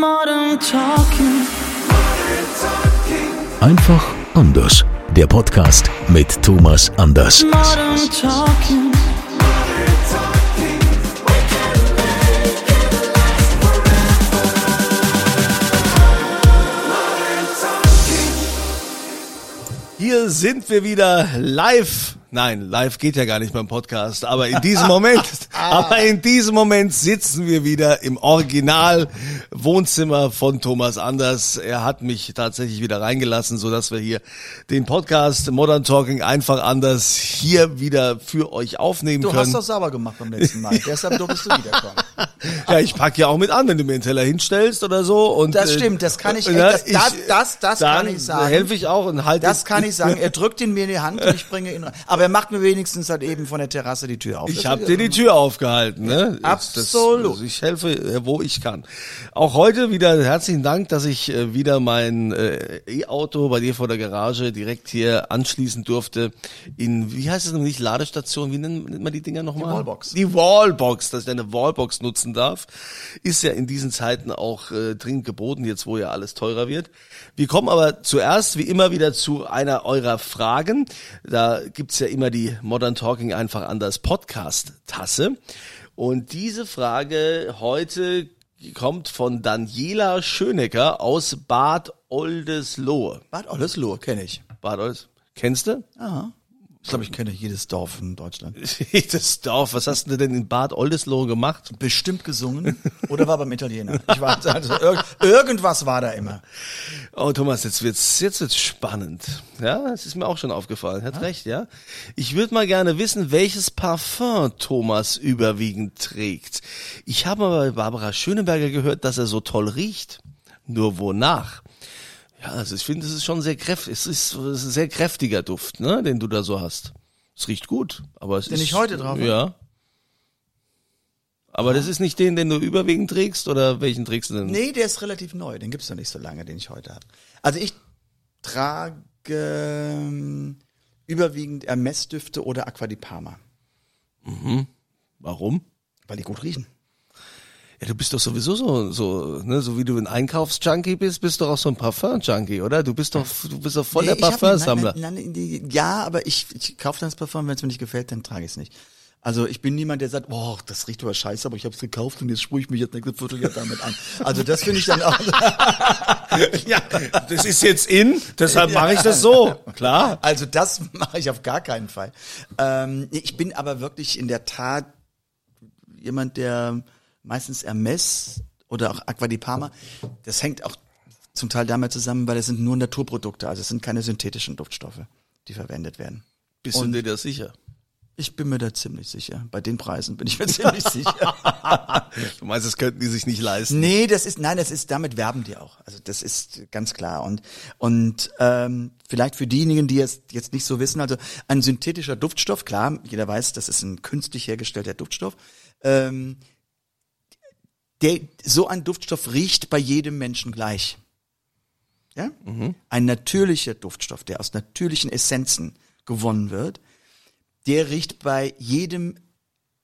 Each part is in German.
Modern Talking. Einfach anders. Der Podcast mit Thomas Anders. Modern Talking. Hier sind wir wieder live. Nein, live geht ja gar nicht beim Podcast, aber in diesem Moment, aber in diesem Moment sitzen wir wieder im Original Wohnzimmer von Thomas Anders. Er hat mich tatsächlich wieder reingelassen, so dass wir hier den Podcast Modern Talking einfach anders hier wieder für euch aufnehmen Du können. hast doch sauber gemacht beim letzten Mal. Deshalb durftest du wiederkommen. ja, ich pack ja auch mit an, wenn du mir einen Teller hinstellst oder so. Und Das äh, stimmt, das kann ich- na, das- das- das- das dann kann ich sagen. helfe ich auch und halte Das kann ich sagen. Er drückt ihn mir in die Hand und ich bringe ihn rein. Aber er macht mir wenigstens halt eben von der Terrasse die Tür auf. Ich Das habe dir die Tür aufgehalten, ne? Absolut. Das, also ich helfe, äh, wo ich kann. Auch heute wieder herzlichen Dank, dass ich äh, wieder mein äh, E-Auto bei dir vor der Garage direkt hier anschließen durfte. In, wie heißt es noch nicht, Ladestation, wie nennt, nennt man die Dinger nochmal? Die Wallbox. Die Wallbox, dass ich eine Wallbox nutzen darf, ist ja in diesen Zeiten auch äh, dringend geboten, jetzt wo ja alles teurer wird. Wir kommen aber zuerst, wie immer, wieder zu einer eurer Fragen. Da gibt's ja immer die Modern Talking einfach anders Podcast-Tasse. Und diese Frage heute kommt von Daniela Schönecker aus Bad Oldesloe. Bad Oldesloe kenne ich. Bad Oldes, kennst du? Aha. Ich glaube, ich kenne jedes Dorf in Deutschland. Das Dorf, was hast du denn in Bad Oldesloe gemacht? Bestimmt gesungen oder war beim Italiener. Ich war also irg irgendwas war da immer. Oh Thomas, jetzt wird's jetzt wird's spannend. Ja, es ist mir auch schon aufgefallen. Hat recht, ja. Ich würde mal gerne wissen, welches Parfum Thomas überwiegend trägt. Ich habe mal bei Barbara Schöneberger gehört, dass er so toll riecht. Nur wonach? Ja, also ich finde, es ist schon sehr kräftig. Es ist ein sehr kräftiger Duft, ne, den du da so hast. Es riecht gut, aber es Den ist ich heute drauf habe? Ja. Aber das ist nicht den, den du überwiegend trägst oder welchen trägst du denn? Nee, der ist relativ neu. Den gibt's noch nicht so lange, den ich heute habe. Also ich trage ähm, überwiegend Hermes-Düfte oder Aqua di Parma, Warum? weil die gut riechen. Ja, du bist doch sowieso so, so, ne, so wie du ein Einkaufsjunkie bist, bist du doch auch so ein Parfum-Junkie, oder? Du bist doch, du bist doch voll Nee, der Parfumsammler. Ja, aber ich, ich kaufe dann das Parfum, wenn es mir nicht gefällt, dann trage ich es nicht. Also ich bin niemand, der sagt, oh, das riecht aber scheiße, aber ich habe es gekauft und jetzt sprühe ich mich jetzt nächste Vierteljahr damit an. Also das finde ich dann auch. Ja, das ist jetzt in, deshalb mache ich das so. Klar. Also das mache ich auf gar keinen Fall. Ähm, ich bin aber wirklich in der Tat jemand, der meistens Hermes oder auch Aqua di Parma, das hängt auch zum Teil damit zusammen, weil es sind nur Naturprodukte, also es sind keine synthetischen Duftstoffe, die verwendet werden. Bist du dir das sicher? Ich bin mir da ziemlich sicher. Bei den Preisen bin ich mir ziemlich sicher. Du meinst, das könnten die sich nicht leisten? Nee, das ist, nein, das ist, damit werben die auch. Also das ist ganz klar. Und, und ähm, vielleicht für diejenigen, die es jetzt nicht so wissen, also ein synthetischer Duftstoff, klar, jeder weiß, das ist ein künstlich hergestellter Duftstoff. Ähm, der, so ein Duftstoff riecht bei jedem Menschen gleich. Ja? Ein natürlicher Duftstoff, der aus natürlichen Essenzen gewonnen wird, der riecht bei jedem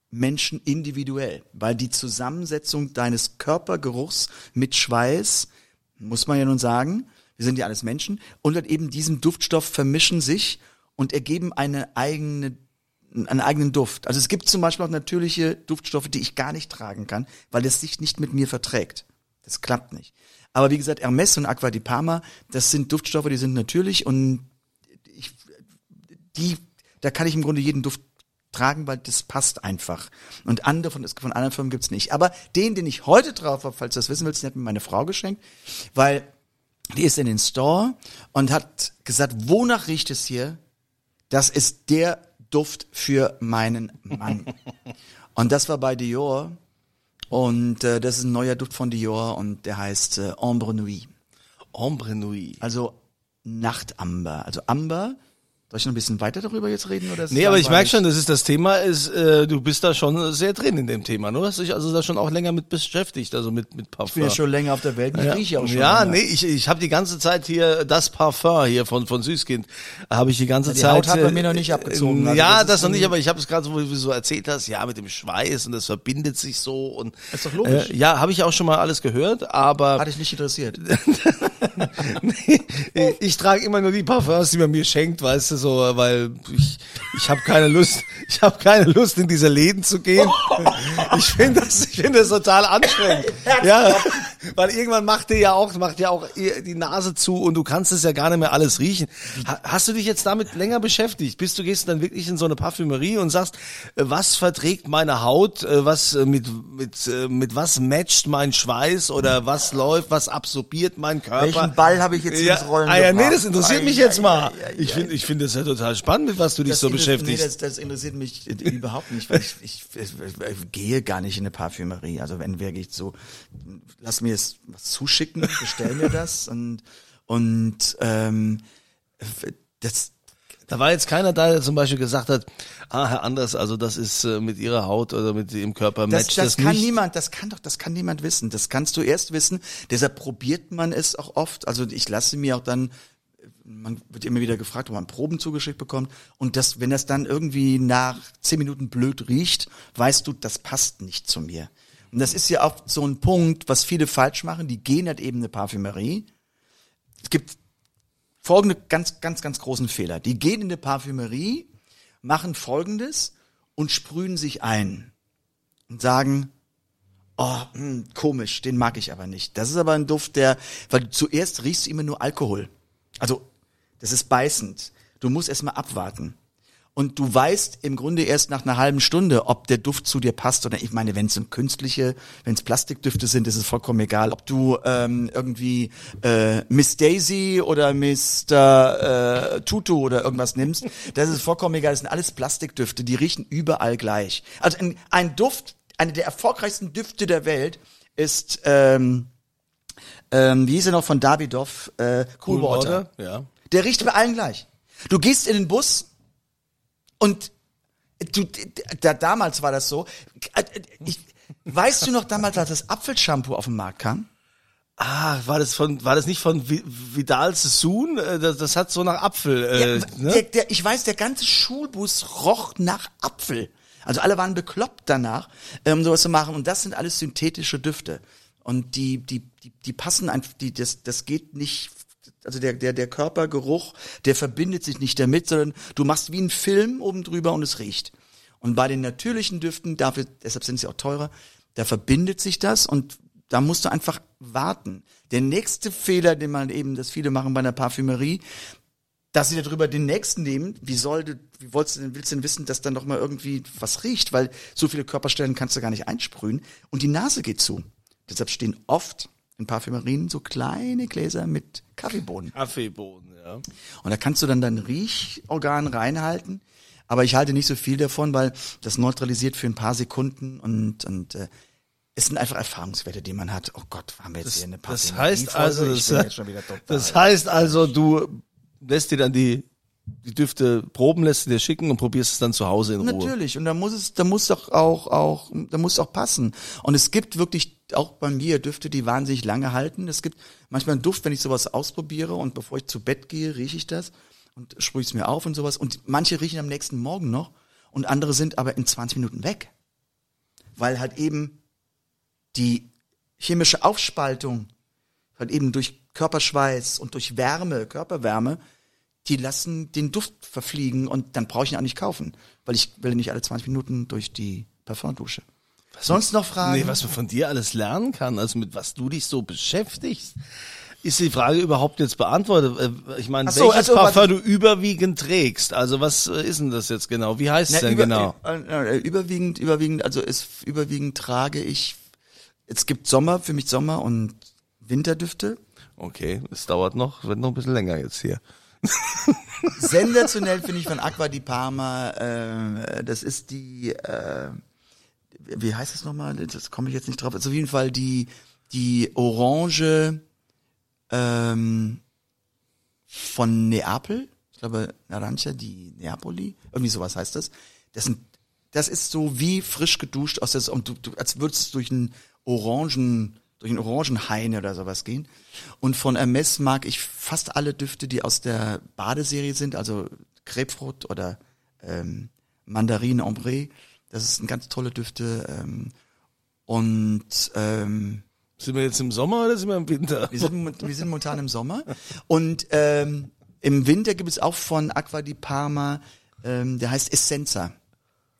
Menschen individuell, weil die Zusammensetzung deines Körpergeruchs mit Schweiß, muss man ja nun sagen, wir sind ja alles Menschen, und halt eben diesem Duftstoff vermischen sich und ergeben eine eigene, einen eigenen Duft. Also es gibt zum Beispiel auch natürliche Duftstoffe, die ich gar nicht tragen kann, weil es sich nicht mit mir verträgt. Das klappt nicht. Aber wie gesagt, Hermes und Aqua di Parma, das sind Duftstoffe, die sind natürlich und ich, die, da kann ich im Grunde jeden Duft tragen, weil das passt einfach. Und andere von, von anderen Firmen gibt's nicht. Aber den, den ich heute drauf habe, falls du das wissen willst, den hat mir meine Frau geschenkt, weil die ist in den Store und hat gesagt, wonach riecht es hier? Das ist der Duft für meinen Mann. und das war bei Dior. Und äh, das ist ein neuer Duft von Dior und der heißt äh, Ombre Nuit. Ombre Nuit. Also Nachtamber. Also Amber Soll ich noch ein bisschen weiter darüber jetzt reden? Oder Nee, aber ich merke schon, das ist das Thema, ist, äh, du bist da schon sehr drin in dem Thema. Du hast dich also da schon auch länger mit beschäftigt, also mit, mit Parfum. Ich bin ja schon länger auf der Welt, ich Ja, rieche auch schon. ja länger. nee, ich, ich habe die ganze Zeit hier das Parfum hier von von Süßkind, habe ich die ganze die Zeit. Haut hat bei äh, mir noch nicht abgezogen, äh, also ja, das das, noch nicht, aber ich habe es gerade so, wie du so erzählt hast, ja, mit dem Schweiß und das verbindet sich so und. Ist doch logisch. Äh, ja, habe ich auch schon mal alles gehört, aber Hat dich nicht interessiert. Nee, ich trage immer nur die Parfums, die man mir schenkt, weißt du, so, weil ich, ich habe keine Lust, ich habe keine Lust in diese Läden zu gehen. Ich finde das, ich finde das total anstrengend. Ja, weil irgendwann macht dir ja auch, macht ja auch die Nase zu und du kannst es ja gar nicht mehr alles riechen. Ha- Hast du dich jetzt damit länger beschäftigt? Bist du gehst dann wirklich in so eine Parfümerie und sagst, äh, was verträgt meine Haut, äh, was äh, mit mit mit was matcht mein Schweiß oder was läuft, was absorbiert mein Körper? Welchen Ball habe ich jetzt ja, ins Rollen ah, ja, nee, das interessiert mich jetzt mal. Ich finde, ich finde es ja total spannend, mit was du dich Das so beschäftigst. Nee, das, das interessiert mich überhaupt nicht, weil ich, ich, ich, ich gehe gar nicht in eine Parfümerie. Also wenn wirklich so, lass mir jetzt was zuschicken, bestell mir das und und ähm, das da war jetzt keiner da, der zum Beispiel gesagt hat, ah, Herr Anders, also das ist äh, mit Ihrer Haut oder mit Ihrem Körper Das, matcht das, das, kann nicht. niemand, das kann doch, das kann niemand wissen. Das kannst du erst wissen. Deshalb probiert man es auch oft. Also ich lasse mir auch dann, man wird immer wieder gefragt, ob man Proben zugeschickt bekommt. Und das, wenn das dann irgendwie nach zehn Minuten blöd riecht, weißt du, das passt nicht zu mir. Und das ist ja auch so ein Punkt, was viele falsch machen. Die gehen halt eben in eine Parfümerie. Es gibt folgende ganz, ganz, ganz großen Fehler. Die gehen in eine Parfümerie, machen folgendes und sprühen sich ein und sagen, oh, hm, komisch, den mag ich aber nicht. Das ist aber ein Duft, der, weil zuerst riechst du immer nur Alkohol. Also, das ist beißend. Du musst erstmal abwarten. Und du weißt im Grunde erst nach einer halben Stunde, ob der Duft zu dir passt oder ich meine, wenn es künstliche, wenn es Plastikdüfte sind, ist es vollkommen egal, ob du ähm, irgendwie äh, Miss Daisy oder Mr. Äh, Tutu oder irgendwas nimmst, das ist vollkommen egal. Das sind alles Plastikdüfte, die riechen überall gleich. Also ein, ein Duft, eine der erfolgreichsten Düfte der Welt ist ähm, ähm, wie hieß er noch von Davidoff? Äh, cool, Water. Ja. Der riecht bei allen gleich. Du gehst in den Bus und du, da, damals war das so. Ich, weißt du noch damals, als das Apfelshampoo auf den Markt kam? Ah, war das von, war das nicht von Vi- Vidal Sassoon? Äh, Das, das hat so nach Apfel, äh, Ja, ne? der, der, ich weiß, der ganze Schulbus roch nach Apfel. Also alle waren bekloppt danach, ähm, sowas zu machen. Und das sind alles synthetische Düfte. Und die, die, die, die passen einfach, die, das, das geht nicht, also der, der, der Körpergeruch, der verbindet sich nicht damit, sondern du machst wie einen Film oben drüber und es riecht. Und bei den natürlichen Düften, dafür, deshalb sind sie auch teurer, da verbindet sich das und da musst du einfach warten. Der nächste Fehler, den man eben, das viele machen bei einer Parfümerie, dass sie darüber den nächsten nehmen, wie soll du, wie wolltest du denn, willst du denn wissen, dass dann doch mal irgendwie was riecht, weil so viele Körperstellen kannst du gar nicht einsprühen und die Nase geht zu. Deshalb stehen oft in Parfümerien so kleine Gläser mit Kaffeebohnen. Kaffeeboden, ja. Und da kannst du dann dein Riechorgan reinhalten. Aber ich halte nicht so viel davon, weil das neutralisiert für ein paar Sekunden und, und äh, es sind einfach Erfahrungswerte, die man hat. Oh Gott, haben wir jetzt hier eine Das Parfümerie heißt also, das, das heißt also, du lässt dir dann die, die Düfte proben, lässt sie dir schicken und probierst es dann zu Hause in Ruhe. Natürlich. Und da muss es, da muss doch auch, auch, da muss auch passen. Und es gibt wirklich auch bei mir Düfte, die wahnsinnig lange halten. Es gibt manchmal einen Duft, wenn ich sowas ausprobiere und bevor ich zu Bett gehe, rieche ich das und sprühe es mir auf und sowas. Und manche riechen am nächsten Morgen noch und andere sind aber in 20 Minuten weg. Weil halt eben die chemische Aufspaltung halt eben durch Körperschweiß und durch Wärme, Körperwärme, die lassen den Duft verfliegen und dann brauche ich ihn auch nicht kaufen, weil ich will nicht alle 20 Minuten durch die Parfumdusche. Sonst noch Fragen? Nee, was man von dir alles lernen kann, also mit was du dich so beschäftigst. Ist die Frage überhaupt jetzt beantwortet? Äh, Ich meine, Ach so, welches also, Parfum was- du überwiegend trägst? Also was äh, ist denn das jetzt genau? Wie heißt es denn über, genau? Äh, überwiegend, überwiegend, also es überwiegend trage ich. Es gibt Sommer, für mich Sommer und Winterdüfte. Okay, es dauert noch, wird noch ein bisschen länger jetzt hier. Sensationell finde ich von Aqua di Parma. Äh, das ist die, äh, wie heißt es nochmal? Das komme ich jetzt nicht drauf. Also auf jeden Fall die die Orange ähm, von Neapel. Ich glaube, Naranja di Neapoli. Irgendwie sowas heißt das. Das, sind, das ist so wie frisch geduscht aus der, und du, du, als würdest du durch einen Orangen, durch einen Orangenhaine oder sowas gehen. Und von Hermes mag ich fast alle Düfte, die aus der Badeserie sind, also Grapefruit oder ähm, Mandarine Ombre. Das sind ganz tolle Düfte. Ähm, und ähm, Sind wir jetzt im Sommer oder sind wir im Winter? wir sind, wir sind momentan im Sommer. Und ähm, im Winter gibt es auch von Aqua di Parma, ähm, der heißt Essenza.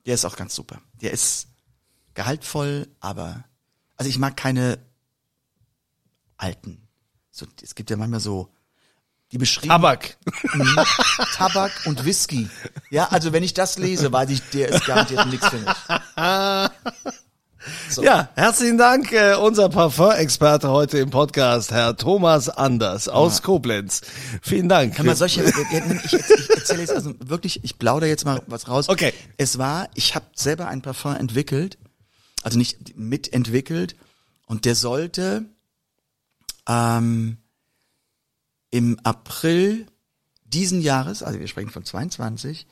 Der ist auch ganz super. Der ist gehaltvoll, aber also ich mag keine alten. So, es gibt ja manchmal so die beschrieben Tabak. Tabak und Whisky. Ja, also wenn ich das lese, weiß ich, der ist garantiert nichts für mich. So. Ja, herzlichen Dank, äh, unser Parfum-Experte heute im Podcast, Herr Thomas Anders aus Koblenz. Vielen Dank. Kann man solche, ich, ich erzähle jetzt also wirklich, ich plaudere jetzt mal was raus. Okay. Es war, ich habe selber ein Parfum entwickelt, also nicht mitentwickelt, und der sollte ähm, im April diesen Jahres, also wir sprechen von 22,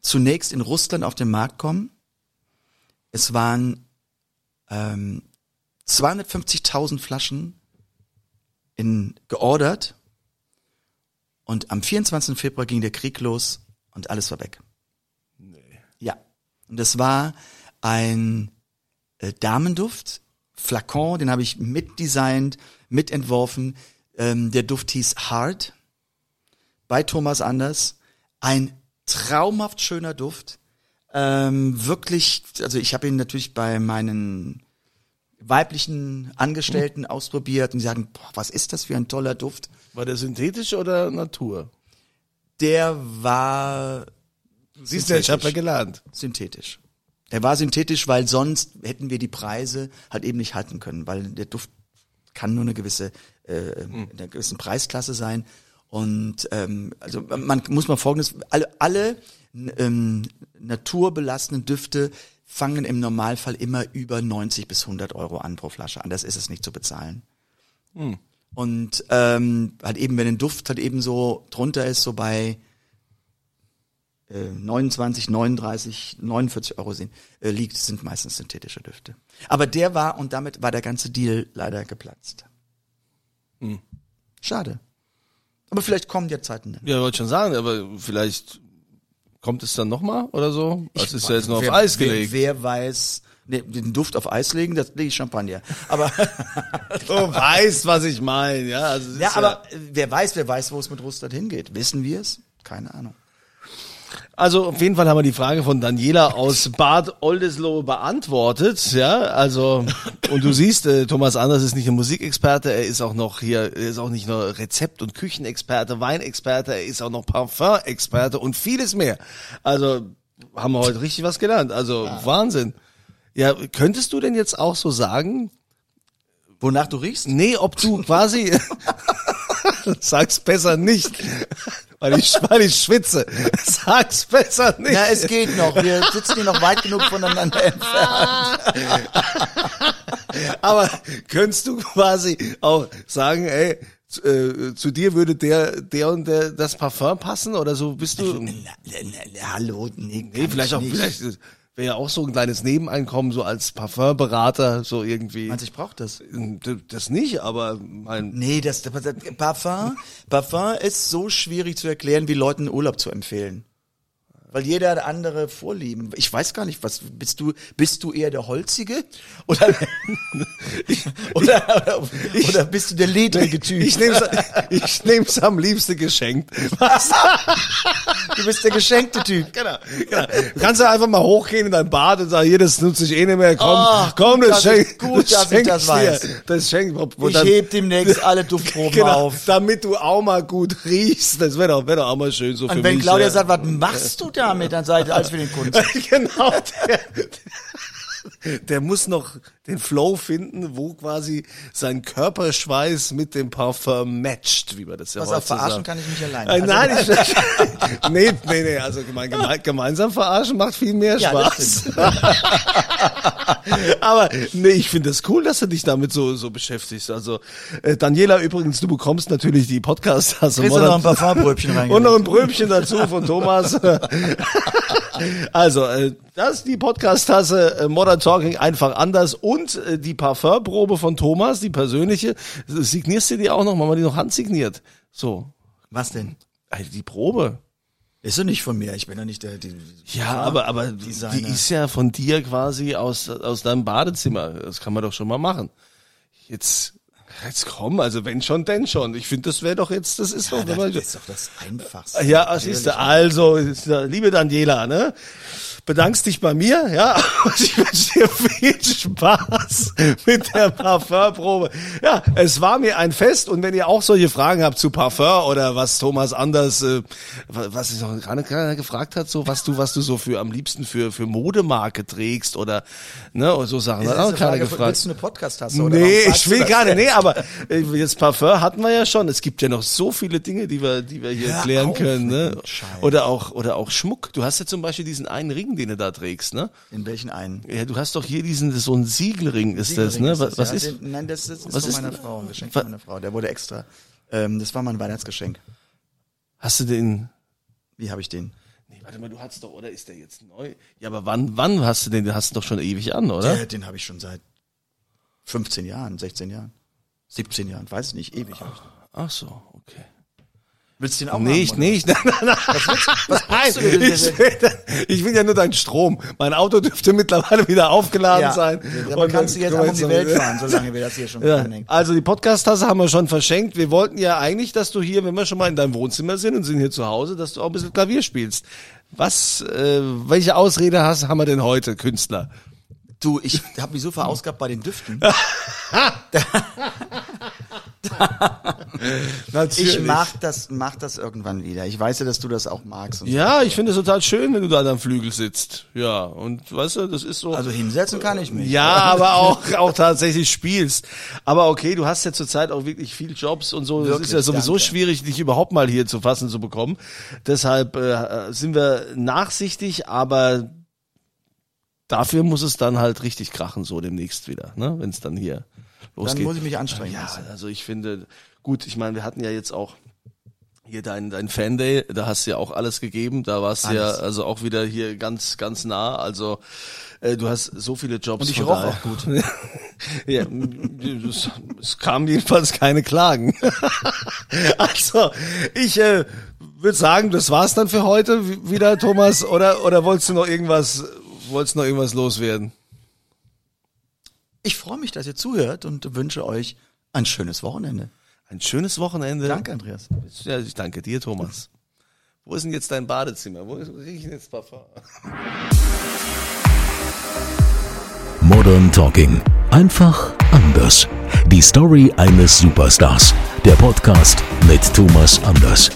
zunächst in Russland auf den Markt kommen. Es waren ähm, 250.000 Flaschen in geordert und am 24. Februar ging der Krieg los und alles war weg. Ja. Und das war ein äh, Damenduft, Flakon, den habe ich mitdesignt, mitentworfen. Ähm, der Duft hieß Hard bei Thomas Anders. Ein traumhaft schöner Duft. Ähm, wirklich, also ich habe ihn natürlich bei meinen weiblichen Angestellten ausprobiert und die sagen, boah, was ist das für ein toller Duft. War der synthetisch oder Natur? Der war Siehst du, ich habe ja gelernt. synthetisch. Er war synthetisch, weil sonst hätten wir die Preise halt eben nicht halten können, weil der Duft kann nur eine gewisse, äh, in einer gewissen Preisklasse sein. Und ähm, also man muss mal folgendes, alle, alle ähm, naturbelassenen Düfte fangen im Normalfall immer über 90 bis 100 Euro an pro Flasche. Anders ist es nicht zu bezahlen. Und ähm, halt eben, wenn ein Duft halt eben so drunter ist, so bei äh, 29, 39, 49 Euro sind, äh, liegt, sind meistens synthetische Düfte. Aber der war, und damit war der ganze Deal leider geplatzt. Schade. Aber vielleicht kommen ja Zeiten. dann. Ja, wollte schon sagen, aber vielleicht kommt es dann nochmal oder so? Das ist ja jetzt nur auf wer, Eis gelegt. Wer, wer weiß, nee, den Duft auf Eis legen, das lege ich Champagner. Aber, Du weißt, was ich meine, ja. Also ja, ist aber wer weiß, wer weiß, wo es mit Russland hingeht. Wissen wir es? Keine Ahnung. Also auf jeden Fall haben wir die Frage von Daniela aus Bad Oldesloe beantwortet, ja. Also und du siehst, äh, Thomas Anders ist nicht nur Musikexperte, er ist auch noch hier, er ist auch nicht nur Rezept- und Küchenexperte, Weinexperte, er ist auch noch Parfumexperte und vieles mehr. Also haben wir heute richtig was gelernt. Also Wahnsinn. Ja, könntest du denn jetzt auch so sagen, Wonach du riechst? nee, ob du quasi Sag's besser nicht, weil ich, weil ich schwitze. Sag's besser nicht. Ja, es geht noch. Wir sitzen hier noch weit genug voneinander entfernt. Aber könntest du quasi auch sagen, ey, zu, äh, zu dir würde der, der und der das Parfum passen oder so bist du? Na, na, na, hallo, nee, Nee, vielleicht auch, vielleicht wäre ja auch so ein kleines Nebeneinkommen, so als Parfumberater, so irgendwie. Meinst du, ich brauch das? Das nicht, aber mein, Nee, das, das Parfum, Parfum ist so schwierig zu erklären, wie Leuten Urlaub zu empfehlen. Weil jeder hat andere Vorlieben. Ich weiß gar nicht, was bist du? Bist du eher der holzige oder oder, oder, oder bist du der ledrige Typ? ich nehm's, ich nehm's am liebsten geschenkt. Was? du bist der geschenkte Typ. Genau, genau. Du kannst ja einfach mal hochgehen in dein Bad und sagen, hier, das nutze ich eh nicht mehr. Komm, Ach, komm, das dass ich- schenk, gut, dass ich das dir. weiß. Das schenk, wo, wo Ich dann- heb demnächst alle Duftproben genau, auf. damit du auch mal gut riechst. Das wäre doch, wäre doch auch mal schön so für Und wenn mich. Claudia ja. sagt, was machst du damit, dann seid ihr alles für den Kunden. genau, der, der muss noch den Flow finden, wo quasi sein Körperschweiß mit dem Parfum matcht, wie man das ja Pass heute auf, verarschen sagt. kann ich mich alleine. Äh, Also- nein, ich, nee, nee, nee, also geme geme gemeinsam verarschen macht viel mehr Ja, Spaß. das Aber nee, ich finde es cool, dass du dich damit so so beschäftigst. Also äh, Daniela übrigens, du bekommst natürlich die Podcast hast Kriegst du noch ein paar Farbbrötchen und noch ein Bröbchen dazu von Thomas. also, äh, das ist die Podcast-Tasse äh, Modern Talking einfach anders und äh, die Parfumprobe von Thomas, die persönliche. Signierst du die auch noch? Machen wir die noch handsigniert? So, Was denn? also die Probe. Ist doch nicht von mir. Ich bin doch nicht der. Die, Ja, aber aber die ist ja von dir quasi aus aus deinem Badezimmer. Das kann man doch schon mal machen. Jetzt jetzt komm, also wenn schon, denn schon. Ich finde, das wäre doch jetzt, das ist doch, wenn man, das ist doch das Einfachste. ja, ist da? Also, liebe Daniela, ne? Bedankst dich bei mir, ja? Und ich wünsche dir viel Spaß mit der Parfumprobe. Ja, es war mir ein Fest und wenn ihr auch solche Fragen habt zu Parfum oder was Thomas anders, äh, was ich noch gerade gerade gefragt hat, so was du, was du so für am liebsten für für Modemarke trägst oder ne, oder so Sachen, hat Das auch keiner gefragt. Willst du eine Podcast-Tasse? oder Nee, ich will denn? Nee, aber äh, jetzt Parfum hatten wir ja schon. Es gibt ja noch so viele Dinge, die wir, die wir hier Hör klären auf können. Ne? Oder auch, oder auch Schmuck. Du hast ja zum Beispiel diesen einen Ring, den du da trägst, ne? In welchen einen? Ja, du hast doch hier diesen, so ein Siegelring ist das, Siegelring ne? Was, was ja. ist? Den, nein, das, das ist was von ist meiner denn- Frau, ein Geschenk von meiner Frau. Der wurde extra. Ähm, das war mein Weihnachtsgeschenk. Hast du den? Wie habe ich den? Nee, warte mal, du hast doch, oder ist der jetzt neu? Ja, aber wann, wann hast du den? Den hast du doch schon ewig an, oder? Der, den habe ich schon seit 15 Jahren, 16 Jahren, 17 Jahren, weiß ich nicht, ewig. den. Ach so, okay. Willst du den auch Nee, haben, ich, nein, nein, nein. du denn? ich, will, ich will ja nur deinen Strom. Mein Auto dürfte mittlerweile wieder aufgeladen Ja, sein. aber Und kannst du jetzt auch um die Welt fahren, solange wir das hier schon Ja, also die Podcast-Tasse haben wir schon verschenkt. Wir wollten ja eigentlich, dass du hier, wenn wir schon mal in deinem Wohnzimmer sind und sind hier zu Hause, dass du auch ein bisschen Klavier spielst. Was, äh, welche Ausrede hast, haben wir denn heute, Künstler? Du, ich habe mich so verausgabt bei den Düften. Ich mag das, mach das irgendwann wieder. Ich weiß ja, dass du das auch magst. Ja, ich finde es total schön, wenn du da am Flügel sitzt. Ja, und weißt du, das ist so. Also hinsetzen kann ich mich. Ja, aber auch, auch tatsächlich spielst. Aber okay, du hast ja zurzeit auch wirklich viel Jobs und so. Es ist ja sowieso danke. schwierig, dich überhaupt mal hier zu fassen zu bekommen. Deshalb äh, sind wir nachsichtig, aber dafür muss es dann halt richtig krachen, so demnächst wieder, ne? wenn es dann hier Dann losgeht. muss ich mich anstrengen. Ja, also ich finde, gut, ich meine, wir hatten ja jetzt auch hier dein, dein Fan-Day, da hast du ja auch alles gegeben, da warst du ja also auch wieder hier ganz, ganz nah, also äh, du hast so viele Jobs. Und ich roch auch gut. ja, es, es kamen jedenfalls keine Klagen. also, ich äh, würde sagen, das war's dann für heute wieder, Thomas, oder, oder wolltest du noch irgendwas, wolltest du noch irgendwas loswerden? Ich freue mich, dass ihr zuhört und wünsche euch ein schönes Wochenende. Ein schönes Wochenende. Danke, Andreas. Ja, ich danke dir, Thomas. Wo ist denn jetzt dein Badezimmer? Wo ist, wo ich denn jetzt Parfum? Modern Talking. Einfach anders. Die Story eines Superstars. Der Podcast mit Thomas Anders.